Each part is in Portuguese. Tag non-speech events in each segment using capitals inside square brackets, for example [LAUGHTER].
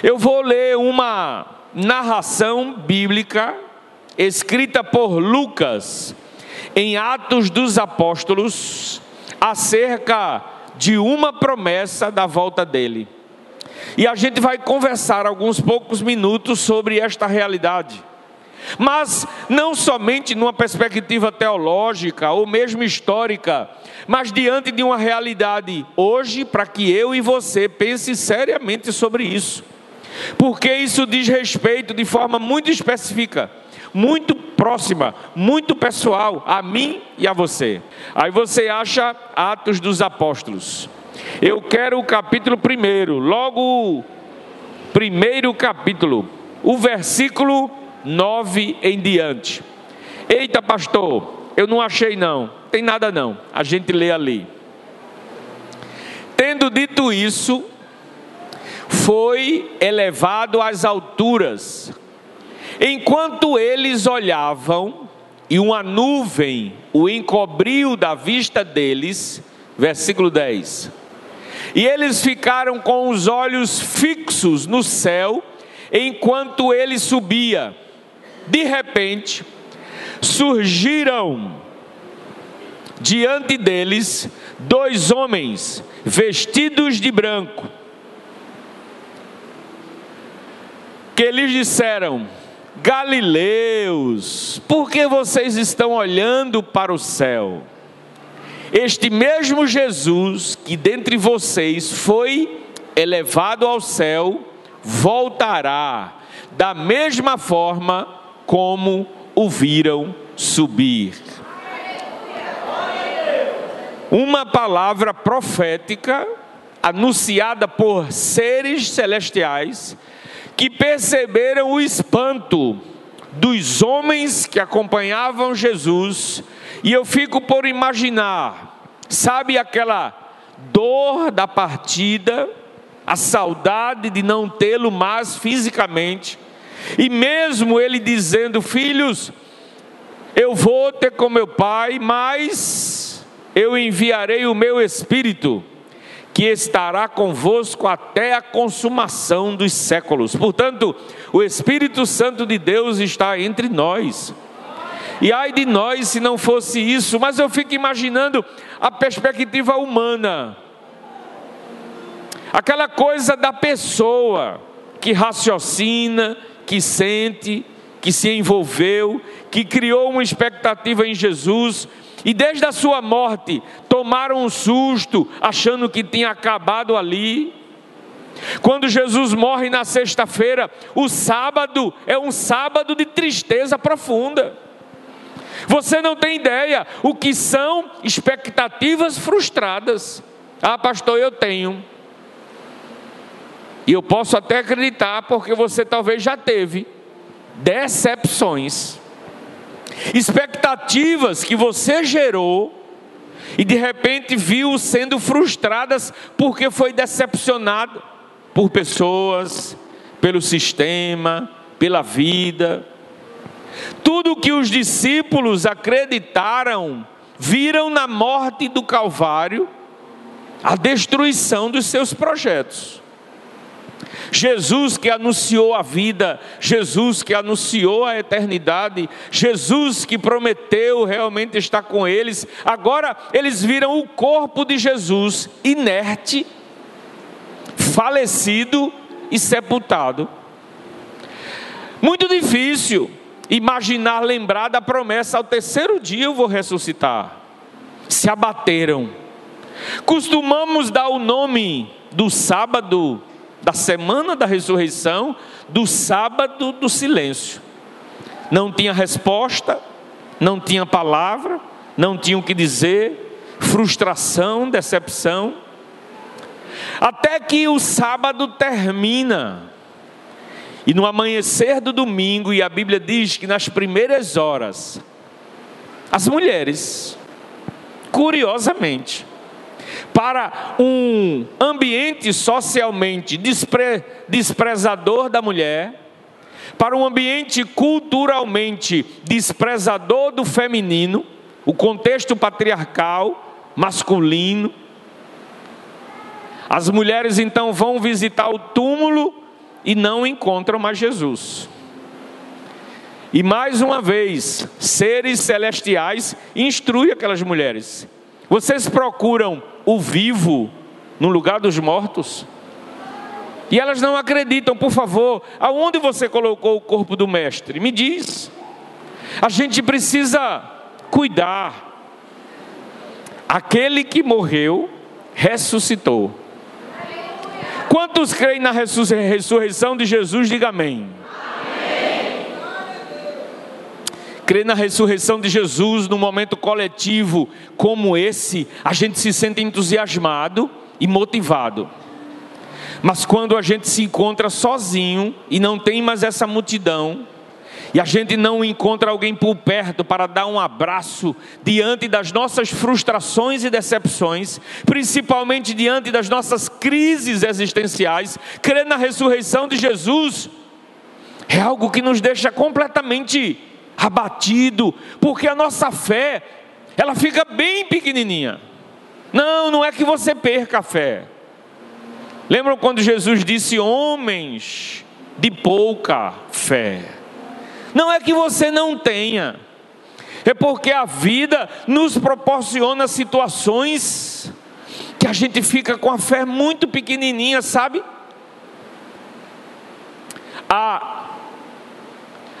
Eu vou ler uma narração bíblica escrita por Lucas em Atos dos Apóstolos acerca de uma promessa da volta dele. E a gente vai conversar alguns poucos minutos sobre esta realidade. Mas não somente numa perspectiva teológica ou mesmo histórica, mas diante de uma realidade hoje, para que eu e você pense seriamente sobre isso. Porque isso diz respeito de forma muito específica, muito próxima, muito pessoal a mim e a você. Aí você acha Atos dos Apóstolos. Eu quero o capítulo primeiro, logo primeiro capítulo, o versículo 9 em diante. Eita, pastor, eu não achei não, tem nada não. A gente lê ali. Tendo dito isso, foi elevado às alturas. Enquanto eles olhavam, e uma nuvem o encobriu da vista deles, versículo 10. E eles ficaram com os olhos fixos no céu, enquanto ele subia. De repente, surgiram diante deles dois homens vestidos de branco, que lhes disseram: Galileus, por que vocês estão olhando para o céu? Este mesmo Jesus que dentre vocês foi elevado ao céu, voltará da mesma forma como o viram subir. Uma palavra profética anunciada por seres celestiais que perceberam o espanto dos homens que acompanhavam Jesus e eu fico por imaginar, sabe aquela dor da partida, a saudade de não tê-lo mais fisicamente, e mesmo ele dizendo: Filhos, eu vou ter com meu pai, mas eu enviarei o meu espírito, que estará convosco até a consumação dos séculos. Portanto, o Espírito Santo de Deus está entre nós. E ai de nós se não fosse isso, mas eu fico imaginando a perspectiva humana. Aquela coisa da pessoa que raciocina, que sente, que se envolveu, que criou uma expectativa em Jesus e desde a sua morte tomaram um susto, achando que tinha acabado ali. Quando Jesus morre na sexta-feira, o sábado é um sábado de tristeza profunda. Você não tem ideia o que são expectativas frustradas. Ah, pastor, eu tenho. E eu posso até acreditar, porque você talvez já teve decepções, expectativas que você gerou e de repente viu sendo frustradas porque foi decepcionado por pessoas, pelo sistema, pela vida. Tudo que os discípulos acreditaram, viram na morte do Calvário a destruição dos seus projetos. Jesus que anunciou a vida, Jesus que anunciou a eternidade, Jesus que prometeu realmente estar com eles, agora eles viram o corpo de Jesus inerte, falecido e sepultado. Muito difícil imaginar, lembrar da promessa: ao terceiro dia eu vou ressuscitar. Se abateram. Costumamos dar o nome do sábado, da semana da ressurreição, do sábado do silêncio. Não tinha resposta, não tinha palavra, não tinha o que dizer, frustração, decepção. Até que o sábado termina. E no amanhecer do domingo, e a Bíblia diz que nas primeiras horas, as mulheres, curiosamente, para um ambiente socialmente despre, desprezador da mulher, para um ambiente culturalmente desprezador do feminino, o contexto patriarcal, masculino. As mulheres então vão visitar o túmulo e não encontram mais Jesus. E mais uma vez, seres celestiais instruem aquelas mulheres: vocês procuram o vivo no lugar dos mortos? E elas não acreditam, por favor, aonde você colocou o corpo do mestre? Me diz. A gente precisa cuidar. Aquele que morreu ressuscitou. Quantos creem na ressurreição de Jesus? Diga amém. Crer na ressurreição de Jesus num momento coletivo como esse, a gente se sente entusiasmado e motivado. Mas quando a gente se encontra sozinho e não tem mais essa multidão, e a gente não encontra alguém por perto para dar um abraço diante das nossas frustrações e decepções, principalmente diante das nossas crises existenciais, crer na ressurreição de Jesus é algo que nos deixa completamente abatido, porque a nossa fé, ela fica bem pequenininha. Não, não é que você perca a fé. Lembram quando Jesus disse: homens de pouca fé? Não é que você não tenha, é porque a vida nos proporciona situações que a gente fica com a fé muito pequenininha, sabe? A,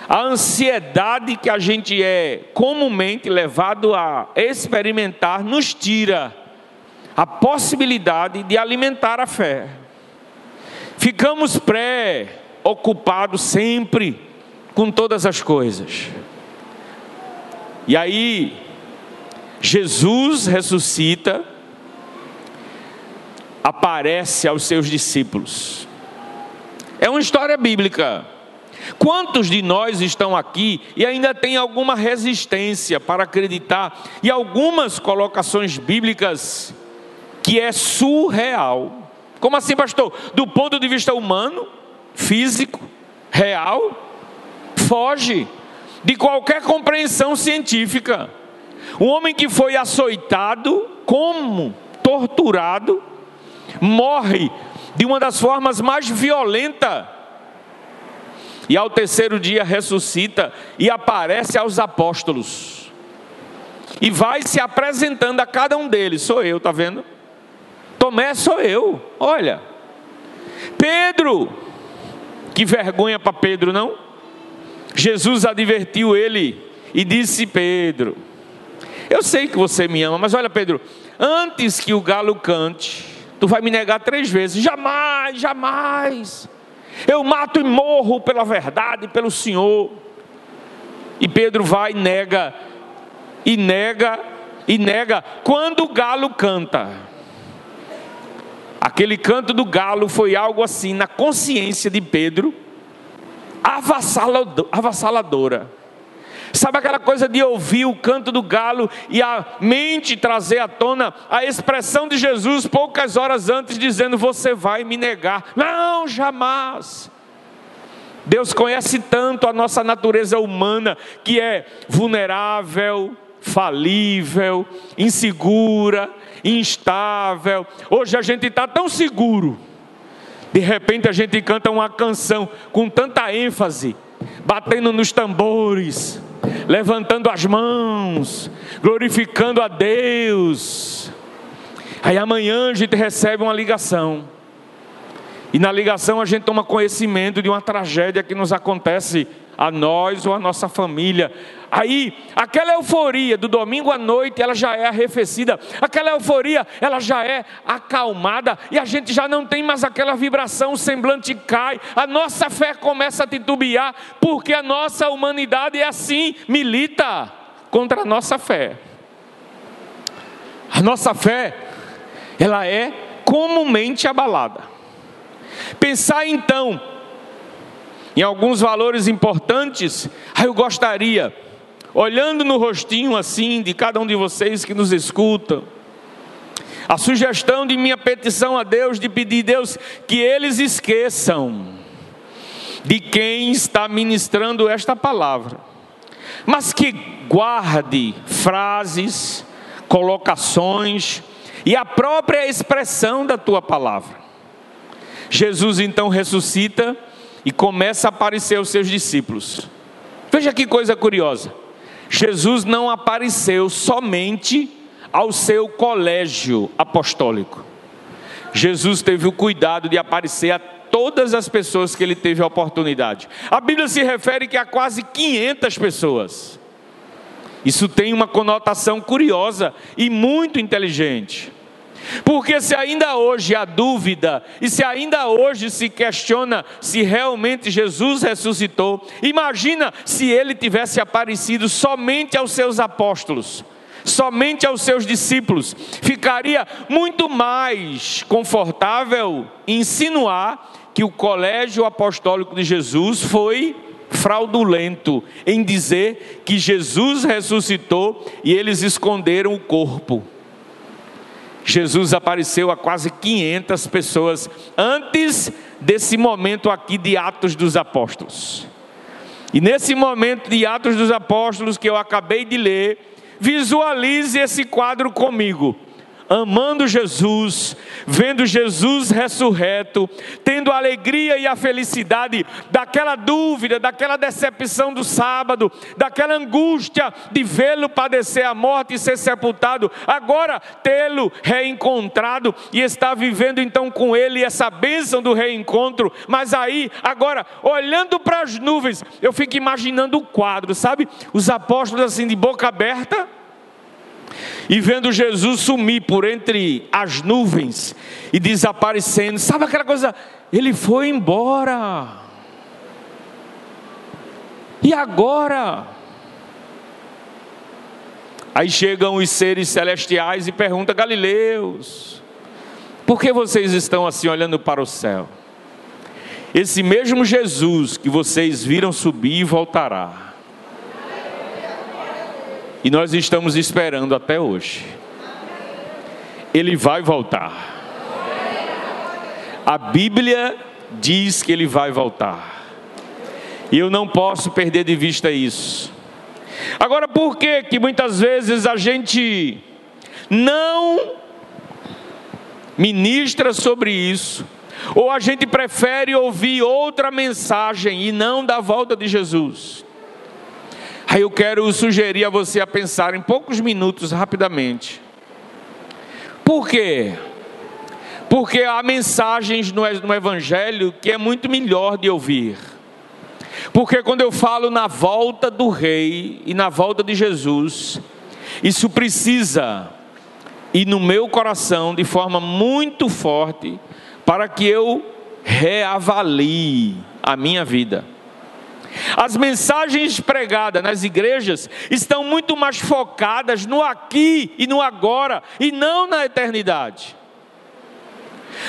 a ansiedade que a gente é comumente levado a experimentar nos tira a possibilidade de alimentar a fé. Ficamos pré-ocupados sempre com todas as coisas. E aí, Jesus ressuscita, aparece aos seus discípulos. É uma história bíblica. Quantos de nós estão aqui e ainda tem alguma resistência para acreditar em algumas colocações bíblicas que é surreal? Como assim, pastor? Do ponto de vista humano, físico, real? foge de qualquer compreensão científica. Um homem que foi açoitado, como torturado, morre de uma das formas mais violentas. E ao terceiro dia ressuscita e aparece aos apóstolos. E vai se apresentando a cada um deles. Sou eu, tá vendo? Tomé sou eu. Olha. Pedro. Que vergonha para Pedro, não? Jesus advertiu ele e disse: Pedro, eu sei que você me ama, mas olha, Pedro, antes que o galo cante, tu vai me negar três vezes. Jamais, jamais. Eu mato e morro pela verdade, pelo Senhor. E Pedro vai e nega, e nega, e nega. Quando o galo canta, aquele canto do galo foi algo assim na consciência de Pedro avassaladora. Sabe aquela coisa de ouvir o canto do galo e a mente trazer à tona a expressão de Jesus poucas horas antes, dizendo: Você vai me negar. Não, jamais. Deus conhece tanto a nossa natureza humana, que é vulnerável, falível, insegura, instável. Hoje a gente está tão seguro de repente a gente canta uma canção com tanta ênfase, batendo nos tambores, levantando as mãos, glorificando a Deus. Aí amanhã a gente recebe uma ligação. E na ligação a gente toma conhecimento de uma tragédia que nos acontece a nós ou a nossa família. Aí, aquela euforia do domingo à noite, ela já é arrefecida, aquela euforia, ela já é acalmada, e a gente já não tem mais aquela vibração, o semblante cai, a nossa fé começa a titubear, porque a nossa humanidade é assim, milita contra a nossa fé. A nossa fé, ela é comumente abalada. Pensar então em alguns valores importantes, aí eu gostaria, olhando no rostinho assim de cada um de vocês que nos escutam, a sugestão de minha petição a Deus, de pedir a Deus que eles esqueçam de quem está ministrando esta palavra, mas que guarde frases, colocações e a própria expressão da tua palavra. Jesus então ressuscita e começa a aparecer aos seus discípulos. Veja que coisa curiosa. Jesus não apareceu somente ao seu colégio apostólico. Jesus teve o cuidado de aparecer a todas as pessoas que ele teve a oportunidade. A Bíblia se refere que há quase 500 pessoas. Isso tem uma conotação curiosa e muito inteligente. Porque se ainda hoje há dúvida, e se ainda hoje se questiona se realmente Jesus ressuscitou, imagina se ele tivesse aparecido somente aos seus apóstolos, somente aos seus discípulos. Ficaria muito mais confortável insinuar que o colégio apostólico de Jesus foi fraudulento em dizer que Jesus ressuscitou e eles esconderam o corpo. Jesus apareceu a quase 500 pessoas antes desse momento aqui de Atos dos Apóstolos. E nesse momento de Atos dos Apóstolos que eu acabei de ler, visualize esse quadro comigo amando Jesus, vendo Jesus ressurreto, tendo a alegria e a felicidade daquela dúvida, daquela decepção do sábado, daquela angústia de vê-lo padecer a morte e ser sepultado, agora tê-lo reencontrado e estar vivendo então com ele essa bênção do reencontro, mas aí, agora, olhando para as nuvens, eu fico imaginando o quadro, sabe? Os apóstolos assim de boca aberta, e vendo Jesus sumir por entre as nuvens e desaparecendo, sabe aquela coisa? Ele foi embora. E agora? Aí chegam os seres celestiais e perguntam: Galileus, por que vocês estão assim olhando para o céu? Esse mesmo Jesus que vocês viram subir voltará e nós estamos esperando até hoje. Ele vai voltar. A Bíblia diz que ele vai voltar. E eu não posso perder de vista isso. Agora, por que que muitas vezes a gente não ministra sobre isso? Ou a gente prefere ouvir outra mensagem e não da volta de Jesus? Aí eu quero sugerir a você a pensar em poucos minutos, rapidamente. Por quê? Porque há mensagens no Evangelho que é muito melhor de ouvir. Porque quando eu falo na volta do Rei e na volta de Jesus, isso precisa ir no meu coração de forma muito forte para que eu reavalie a minha vida. As mensagens pregadas nas igrejas estão muito mais focadas no aqui e no agora e não na eternidade.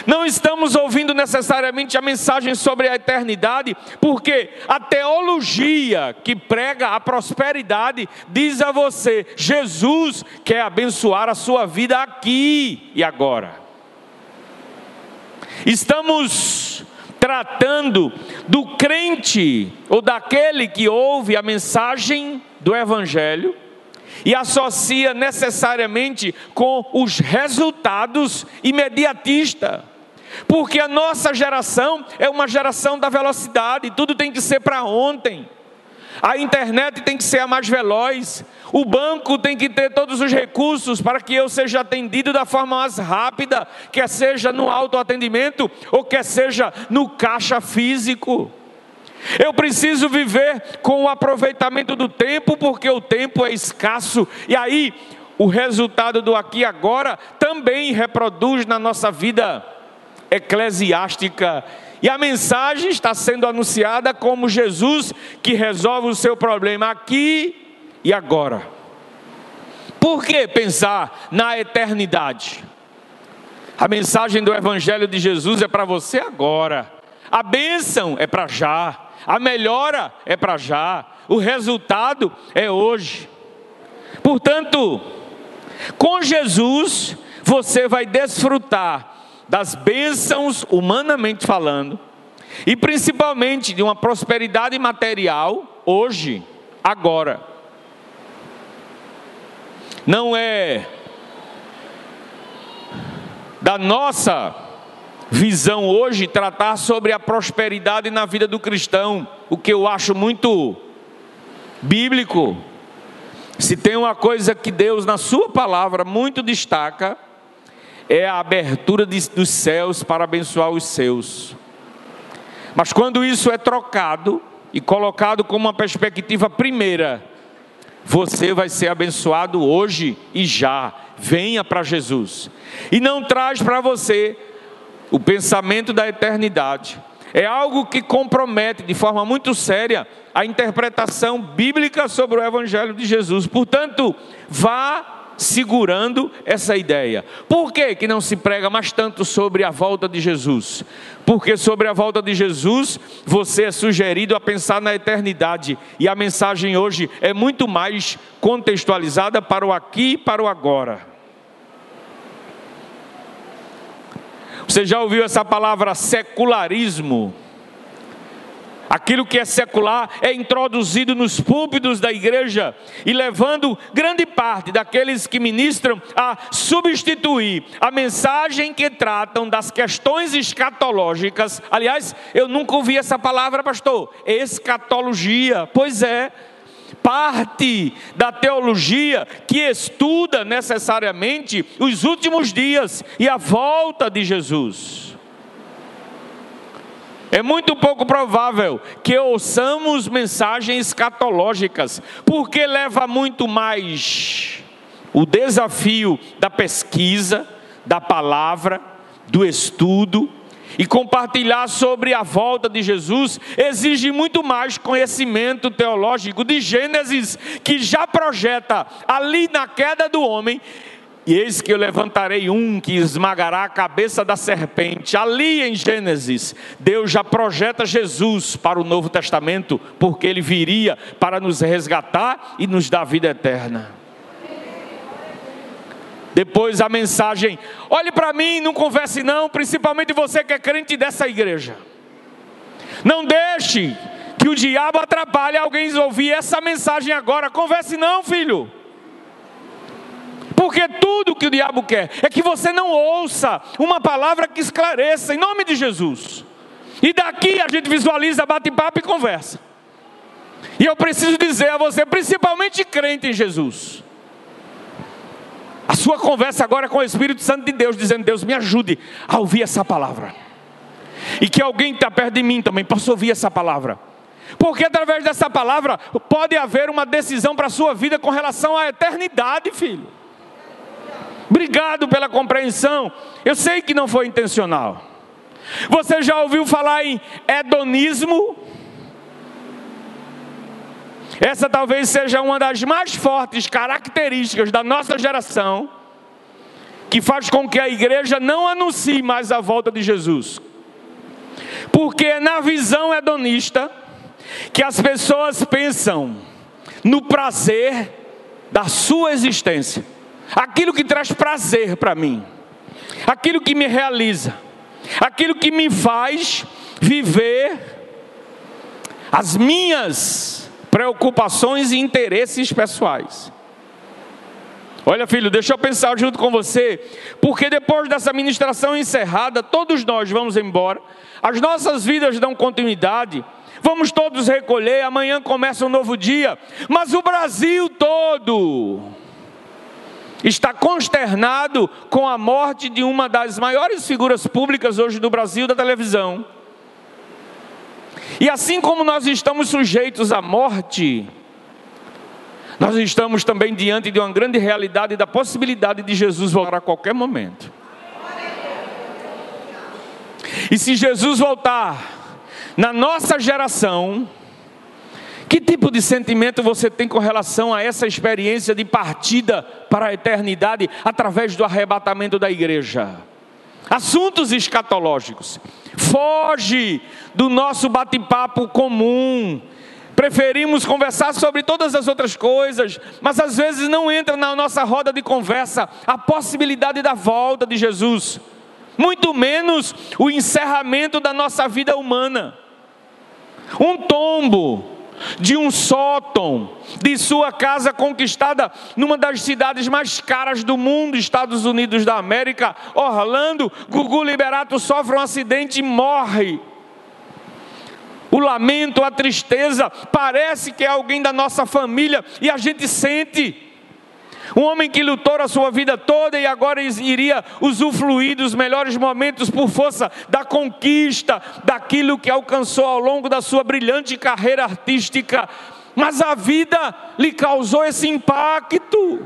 Não estamos ouvindo necessariamente a mensagem sobre a eternidade, porque a teologia que prega a prosperidade diz a você: Jesus quer abençoar a sua vida aqui e agora. Estamos tratando do crente ou daquele que ouve a mensagem do Evangelho e associa necessariamente com os resultados imediatistas. Porque a nossa geração é uma geração da velocidade, tudo tem que ser para ontem. A internet tem que ser a mais veloz. O banco tem que ter todos os recursos para que eu seja atendido da forma mais rápida, quer seja no autoatendimento ou quer seja no caixa físico. Eu preciso viver com o aproveitamento do tempo, porque o tempo é escasso. E aí, o resultado do aqui e agora também reproduz na nossa vida eclesiástica e a mensagem está sendo anunciada como Jesus que resolve o seu problema aqui e agora. Por que pensar na eternidade? A mensagem do Evangelho de Jesus é para você agora. A bênção é para já. A melhora é para já. O resultado é hoje. Portanto, com Jesus, você vai desfrutar das bênçãos, humanamente falando, e principalmente de uma prosperidade material, hoje, agora. Não é da nossa visão hoje tratar sobre a prosperidade na vida do cristão, o que eu acho muito bíblico. Se tem uma coisa que Deus, na Sua palavra, muito destaca, é a abertura de, dos céus para abençoar os seus. Mas quando isso é trocado e colocado como uma perspectiva primeira, você vai ser abençoado hoje e já. Venha para Jesus. E não traz para você o pensamento da eternidade. É algo que compromete de forma muito séria a interpretação bíblica sobre o Evangelho de Jesus. Portanto, vá segurando essa ideia. Por que, que não se prega mais tanto sobre a volta de Jesus? Porque sobre a volta de Jesus, você é sugerido a pensar na eternidade. E a mensagem hoje é muito mais contextualizada para o aqui e para o agora. Você já ouviu essa palavra secularismo? Aquilo que é secular é introduzido nos púlpitos da igreja e levando grande parte daqueles que ministram a substituir a mensagem que tratam das questões escatológicas. Aliás, eu nunca ouvi essa palavra, pastor. Escatologia. Pois é, parte da teologia que estuda necessariamente os últimos dias e a volta de Jesus. É muito pouco provável que ouçamos mensagens escatológicas, porque leva muito mais o desafio da pesquisa, da palavra, do estudo, e compartilhar sobre a volta de Jesus exige muito mais conhecimento teológico de Gênesis, que já projeta ali na queda do homem e eis que eu levantarei um que esmagará a cabeça da serpente. Ali em Gênesis, Deus já projeta Jesus para o Novo Testamento, porque ele viria para nos resgatar e nos dar vida eterna. Depois a mensagem: olhe para mim, não converse não, principalmente você que é crente dessa igreja. Não deixe que o diabo atrapalhe alguém ouvir essa mensagem agora. Converse não, filho. Porque tudo que o diabo quer é que você não ouça uma palavra que esclareça, em nome de Jesus. E daqui a gente visualiza, bate papo e conversa. E eu preciso dizer a você, principalmente crente em Jesus, a sua conversa agora é com o Espírito Santo de Deus, dizendo: Deus, me ajude a ouvir essa palavra. E que alguém que está perto de mim também possa ouvir essa palavra. Porque através dessa palavra pode haver uma decisão para a sua vida com relação à eternidade, filho. Obrigado pela compreensão. Eu sei que não foi intencional. Você já ouviu falar em hedonismo? Essa talvez seja uma das mais fortes características da nossa geração, que faz com que a igreja não anuncie mais a volta de Jesus. Porque é na visão hedonista que as pessoas pensam no prazer da sua existência aquilo que traz prazer para mim, aquilo que me realiza, aquilo que me faz viver as minhas preocupações e interesses pessoais. Olha, filho, deixa eu pensar junto com você, porque depois dessa ministração encerrada, todos nós vamos embora, as nossas vidas dão continuidade, vamos todos recolher, amanhã começa um novo dia, mas o Brasil todo, está consternado com a morte de uma das maiores figuras públicas hoje do Brasil da televisão. E assim como nós estamos sujeitos à morte, nós estamos também diante de uma grande realidade da possibilidade de Jesus voltar a qualquer momento. E se Jesus voltar na nossa geração, que tipo de sentimento você tem com relação a essa experiência de partida para a eternidade através do arrebatamento da igreja? Assuntos escatológicos. Foge do nosso bate-papo comum. Preferimos conversar sobre todas as outras coisas, mas às vezes não entra na nossa roda de conversa a possibilidade da volta de Jesus, muito menos o encerramento da nossa vida humana. Um tombo de um sótão, de sua casa conquistada numa das cidades mais caras do mundo, Estados Unidos da América, Orlando, Gugu Liberato sofre um acidente e morre. O lamento, a tristeza, parece que é alguém da nossa família e a gente sente. Um homem que lutou a sua vida toda e agora iria usufruir dos melhores momentos por força da conquista, daquilo que alcançou ao longo da sua brilhante carreira artística. Mas a vida lhe causou esse impacto.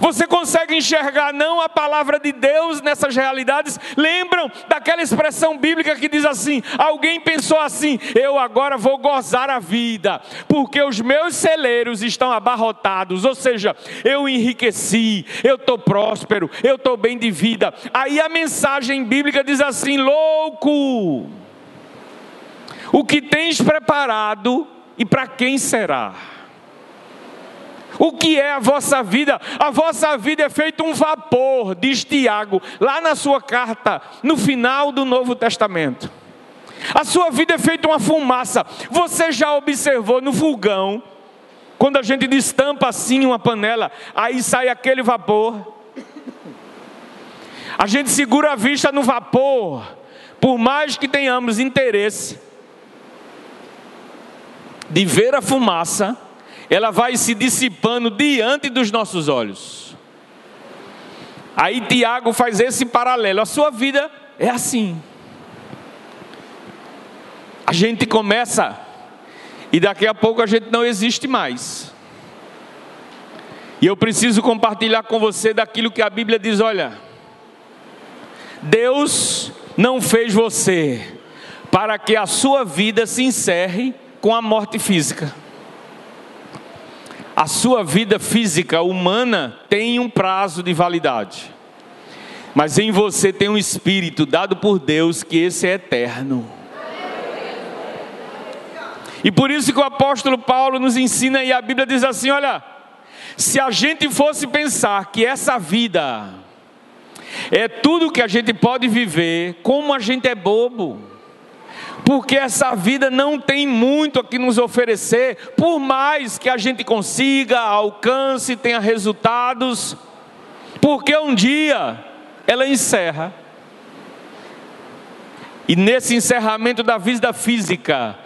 Você consegue enxergar não a palavra de Deus nessas realidades? Lembram daquela expressão bíblica que diz assim: alguém pensou assim, eu agora vou gozar a vida, porque os meus celeiros estão abarrotados, ou seja, eu enriqueci, eu estou próspero, eu estou bem de vida. Aí a mensagem bíblica diz assim: louco, o que tens preparado e para quem será? O que é a vossa vida? A vossa vida é feito um vapor, diz Tiago, lá na sua carta, no final do Novo Testamento. A sua vida é feita uma fumaça. Você já observou no fogão, quando a gente destampa assim uma panela, aí sai aquele vapor. A gente segura a vista no vapor, por mais que tenhamos interesse de ver a fumaça, ela vai se dissipando diante dos nossos olhos. Aí Tiago faz esse paralelo. A sua vida é assim. A gente começa e daqui a pouco a gente não existe mais. E eu preciso compartilhar com você daquilo que a Bíblia diz: olha, Deus não fez você para que a sua vida se encerre com a morte física. A sua vida física humana tem um prazo de validade. Mas em você tem um espírito dado por Deus que esse é eterno. E por isso que o apóstolo Paulo nos ensina e a Bíblia diz assim: olha, se a gente fosse pensar que essa vida é tudo que a gente pode viver, como a gente é bobo porque essa vida não tem muito a que nos oferecer, por mais que a gente consiga, alcance, tenha resultados, porque um dia ela encerra. E nesse encerramento da vida física,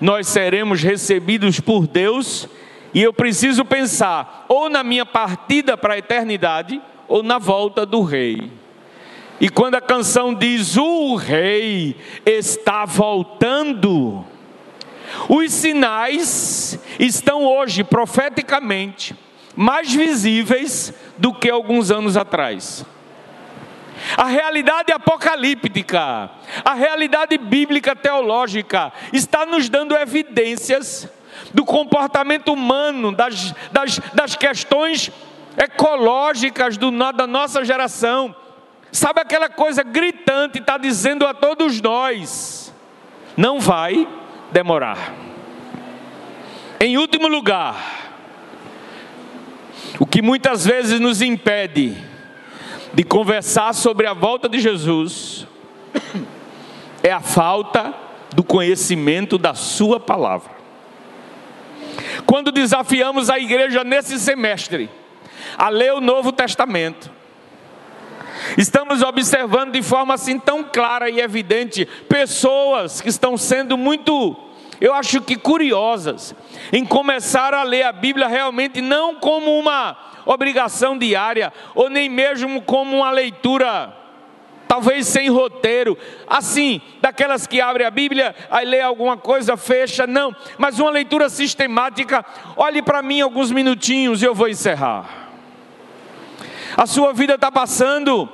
nós seremos recebidos por Deus, e eu preciso pensar ou na minha partida para a eternidade, ou na volta do Rei. E quando a canção diz o rei está voltando, os sinais estão hoje profeticamente mais visíveis do que alguns anos atrás. A realidade apocalíptica, a realidade bíblica teológica está nos dando evidências do comportamento humano, das, das, das questões ecológicas do, da nossa geração Sabe aquela coisa gritante, está dizendo a todos nós: não vai demorar. Em último lugar, o que muitas vezes nos impede de conversar sobre a volta de Jesus é a falta do conhecimento da Sua palavra. Quando desafiamos a igreja nesse semestre a ler o Novo Testamento, Estamos observando de forma assim tão clara e evidente pessoas que estão sendo muito, eu acho que curiosas, em começar a ler a Bíblia realmente não como uma obrigação diária, ou nem mesmo como uma leitura talvez sem roteiro, assim, daquelas que abre a Bíblia, aí lê alguma coisa, fecha, não, mas uma leitura sistemática. Olhe para mim alguns minutinhos e eu vou encerrar. A sua vida está passando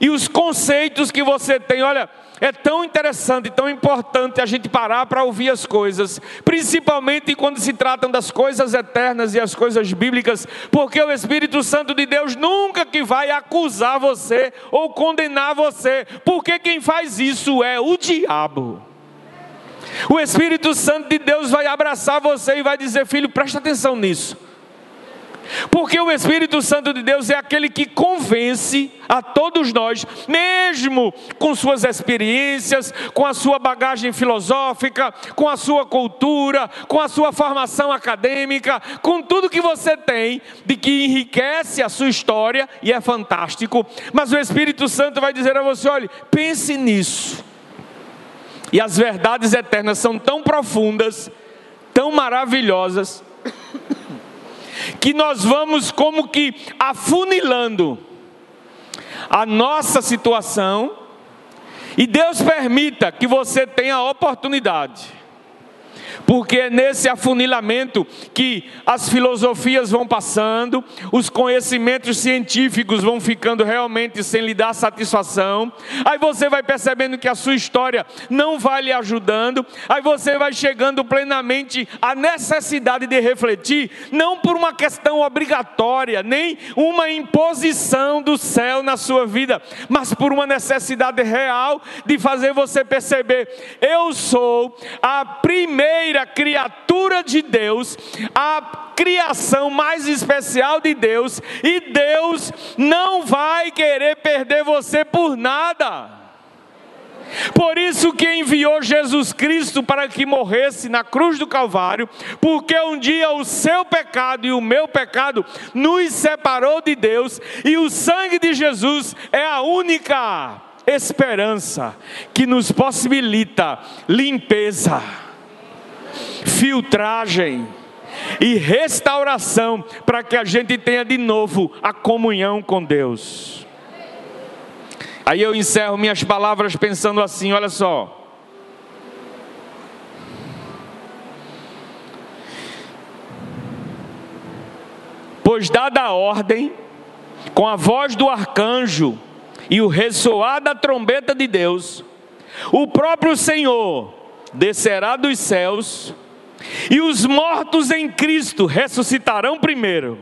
e os conceitos que você tem, olha, é tão interessante, tão importante a gente parar para ouvir as coisas, principalmente quando se tratam das coisas eternas e as coisas bíblicas, porque o Espírito Santo de Deus nunca que vai acusar você ou condenar você, porque quem faz isso é o diabo. O Espírito Santo de Deus vai abraçar você e vai dizer: Filho, presta atenção nisso. Porque o Espírito Santo de Deus é aquele que convence a todos nós, mesmo com suas experiências, com a sua bagagem filosófica, com a sua cultura, com a sua formação acadêmica, com tudo que você tem, de que enriquece a sua história e é fantástico. Mas o Espírito Santo vai dizer a você: olhe, pense nisso. E as verdades eternas são tão profundas, tão maravilhosas que nós vamos como que afunilando a nossa situação, e Deus permita que você tenha a oportunidade porque é nesse afunilamento que as filosofias vão passando, os conhecimentos científicos vão ficando realmente sem lhe dar satisfação, aí você vai percebendo que a sua história não vai lhe ajudando, aí você vai chegando plenamente à necessidade de refletir, não por uma questão obrigatória, nem uma imposição do céu na sua vida, mas por uma necessidade real de fazer você perceber: eu sou a primeira primeira criatura de Deus, a criação mais especial de Deus, e Deus não vai querer perder você por nada. Por isso que enviou Jesus Cristo para que morresse na cruz do Calvário, porque um dia o seu pecado e o meu pecado nos separou de Deus, e o sangue de Jesus é a única esperança que nos possibilita limpeza filtragem e restauração para que a gente tenha de novo a comunhão com Deus. Aí eu encerro minhas palavras pensando assim: olha só. Pois, dada a ordem, com a voz do arcanjo e o ressoar da trombeta de Deus, o próprio Senhor descerá dos céus, e os mortos em Cristo ressuscitarão primeiro.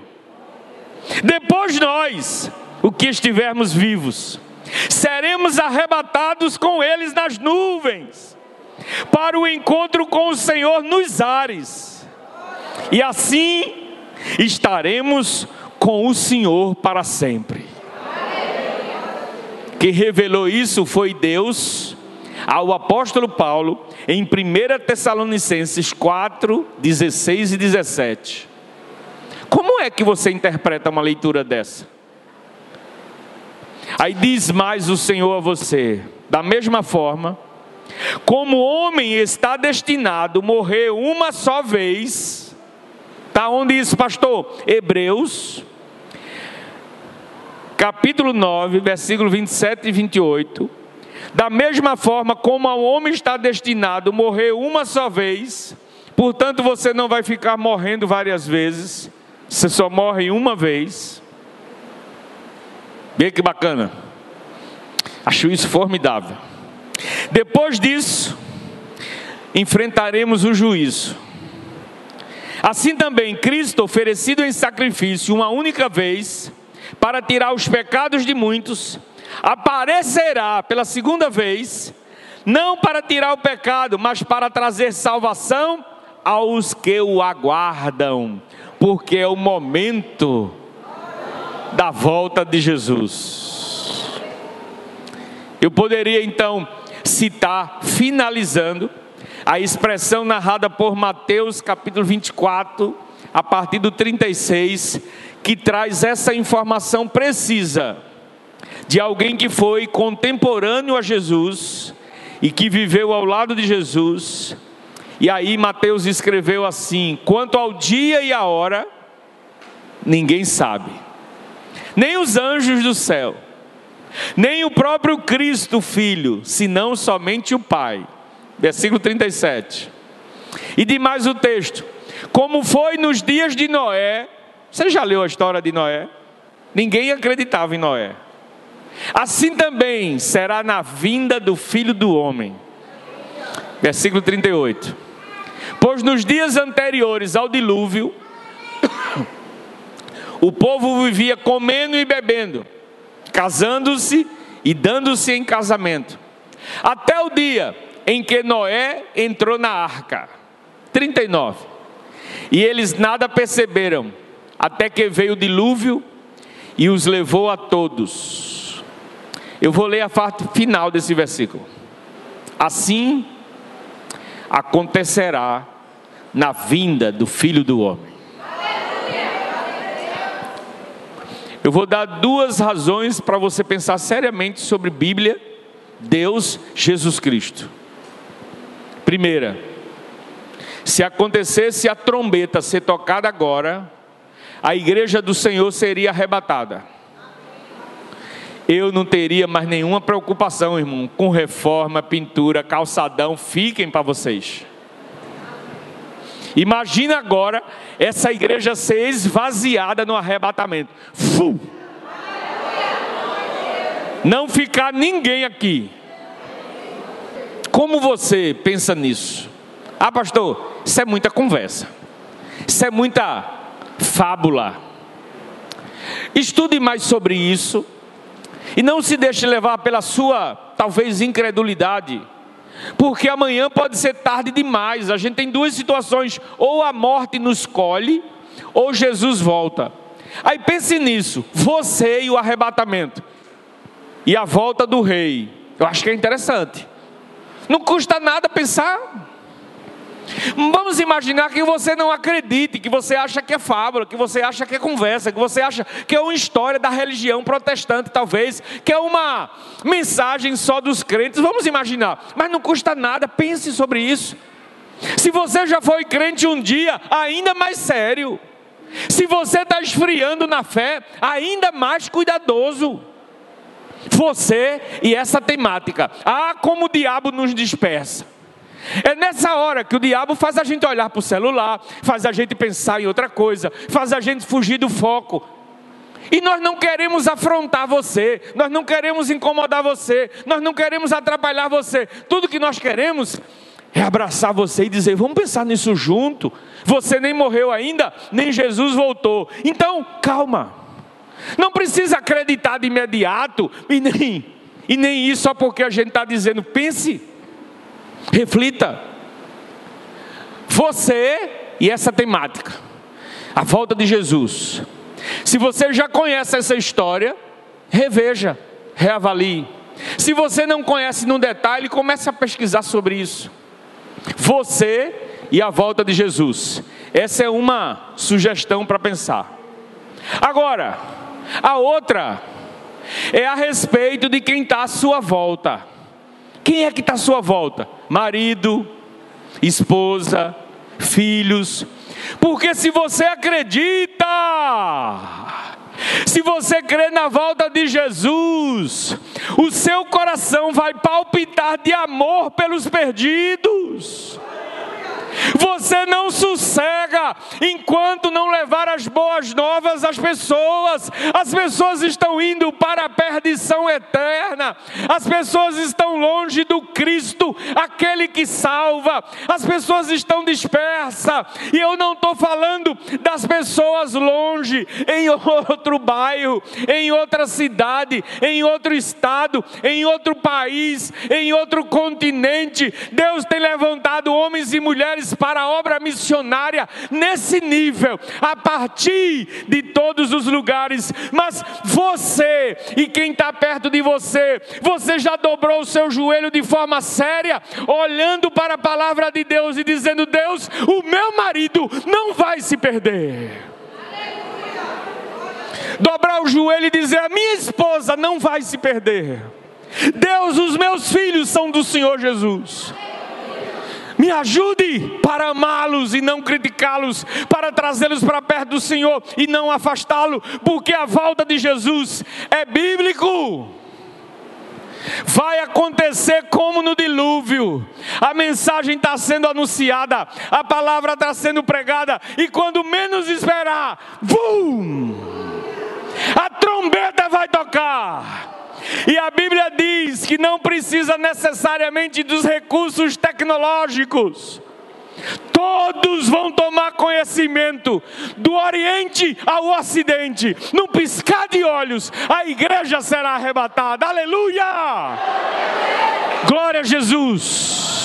Depois nós, o que estivermos vivos, seremos arrebatados com eles nas nuvens, para o encontro com o Senhor nos ares. E assim estaremos com o Senhor para sempre. Quem revelou isso foi Deus ao apóstolo Paulo em 1 Tessalonicenses 4, 16 e 17. Como é que você interpreta uma leitura dessa? Aí diz mais o Senhor a você: da mesma forma, como homem está destinado a morrer uma só vez, está onde isso, pastor? Hebreus, capítulo 9, versículo 27 e 28 da mesma forma como o homem está destinado a morrer uma só vez, portanto você não vai ficar morrendo várias vezes, você só morre uma vez. Vê que bacana. Acho isso formidável. Depois disso, enfrentaremos o juízo. Assim também, Cristo, oferecido em sacrifício uma única vez, para tirar os pecados de muitos, aparecerá pela segunda vez, não para tirar o pecado, mas para trazer salvação aos que o aguardam, porque é o momento da volta de Jesus. Eu poderia então citar, finalizando, a expressão narrada por Mateus capítulo 24, a partir do 36, que traz essa informação precisa de alguém que foi contemporâneo a Jesus e que viveu ao lado de Jesus. E aí Mateus escreveu assim: quanto ao dia e a hora, ninguém sabe, nem os anjos do céu, nem o próprio Cristo, Filho, senão somente o Pai. Versículo 37. E demais o texto: como foi nos dias de Noé, você já leu a história de Noé? Ninguém acreditava em Noé. Assim também será na vinda do filho do homem. Versículo 38. Pois nos dias anteriores ao dilúvio, [COUGHS] o povo vivia comendo e bebendo, casando-se e dando-se em casamento, até o dia em que Noé entrou na arca. 39. E eles nada perceberam, até que veio o dilúvio e os levou a todos. Eu vou ler a parte final desse versículo. Assim acontecerá na vinda do Filho do Homem. Eu vou dar duas razões para você pensar seriamente sobre Bíblia, Deus, Jesus Cristo. Primeira, se acontecesse a trombeta ser tocada agora, a igreja do Senhor seria arrebatada. Eu não teria mais nenhuma preocupação, irmão, com reforma, pintura, calçadão, fiquem para vocês. Imagina agora essa igreja ser esvaziada no arrebatamento. Fu! Não ficar ninguém aqui. Como você pensa nisso? Ah, pastor, isso é muita conversa. Isso é muita fábula. Estude mais sobre isso e não se deixe levar pela sua talvez incredulidade porque amanhã pode ser tarde demais. A gente tem duas situações: ou a morte nos colhe, ou Jesus volta. Aí pense nisso: você e o arrebatamento, e a volta do rei. Eu acho que é interessante. Não custa nada pensar. Vamos imaginar que você não acredite, que você acha que é fábula, que você acha que é conversa, que você acha que é uma história da religião protestante, talvez, que é uma mensagem só dos crentes. Vamos imaginar, mas não custa nada, pense sobre isso. Se você já foi crente um dia, ainda mais sério. Se você está esfriando na fé, ainda mais cuidadoso. Você e essa temática. Ah, como o diabo nos dispersa. É nessa hora que o diabo faz a gente olhar para o celular, faz a gente pensar em outra coisa, faz a gente fugir do foco. E nós não queremos afrontar você, nós não queremos incomodar você, nós não queremos atrapalhar você. Tudo que nós queremos é abraçar você e dizer: vamos pensar nisso junto. Você nem morreu ainda, nem Jesus voltou. Então, calma. Não precisa acreditar de imediato, e nem, e nem isso só porque a gente está dizendo, pense. Reflita. Você e essa temática, a volta de Jesus. Se você já conhece essa história, reveja, reavalie. Se você não conhece no detalhe, comece a pesquisar sobre isso. Você e a volta de Jesus. Essa é uma sugestão para pensar. Agora, a outra é a respeito de quem está à sua volta. Quem é que está à sua volta? Marido, esposa, filhos. Porque se você acredita, se você crê na volta de Jesus, o seu coração vai palpitar de amor pelos perdidos. Você não sossega enquanto não levar as boas novas às pessoas. As pessoas estão indo para a perdição eterna. As pessoas estão longe do Cristo, aquele que salva. As pessoas estão dispersas. E eu não estou falando das pessoas longe, em outro bairro, em outra cidade, em outro estado, em outro país, em outro continente. Deus tem levantado homens e mulheres para a obra missionária nesse nível, a partir de todos os lugares. Mas você e quem está perto de você, você já dobrou o seu joelho de forma séria, olhando para a palavra de Deus e dizendo: Deus, o meu marido não vai se perder. Dobrar o joelho e dizer: a minha esposa não vai se perder. Deus, os meus filhos são do Senhor Jesus. Me ajude para amá-los e não criticá-los, para trazê-los para perto do Senhor e não afastá-lo, porque a volta de Jesus é bíblico. Vai acontecer como no dilúvio. A mensagem está sendo anunciada, a palavra está sendo pregada, e quando menos esperar, bum! A trombeta vai tocar. E a Bíblia diz que não precisa necessariamente dos recursos tecnológicos. Todos vão tomar conhecimento, do Oriente ao Ocidente, num piscar de olhos, a igreja será arrebatada. Aleluia! Glória a Jesus!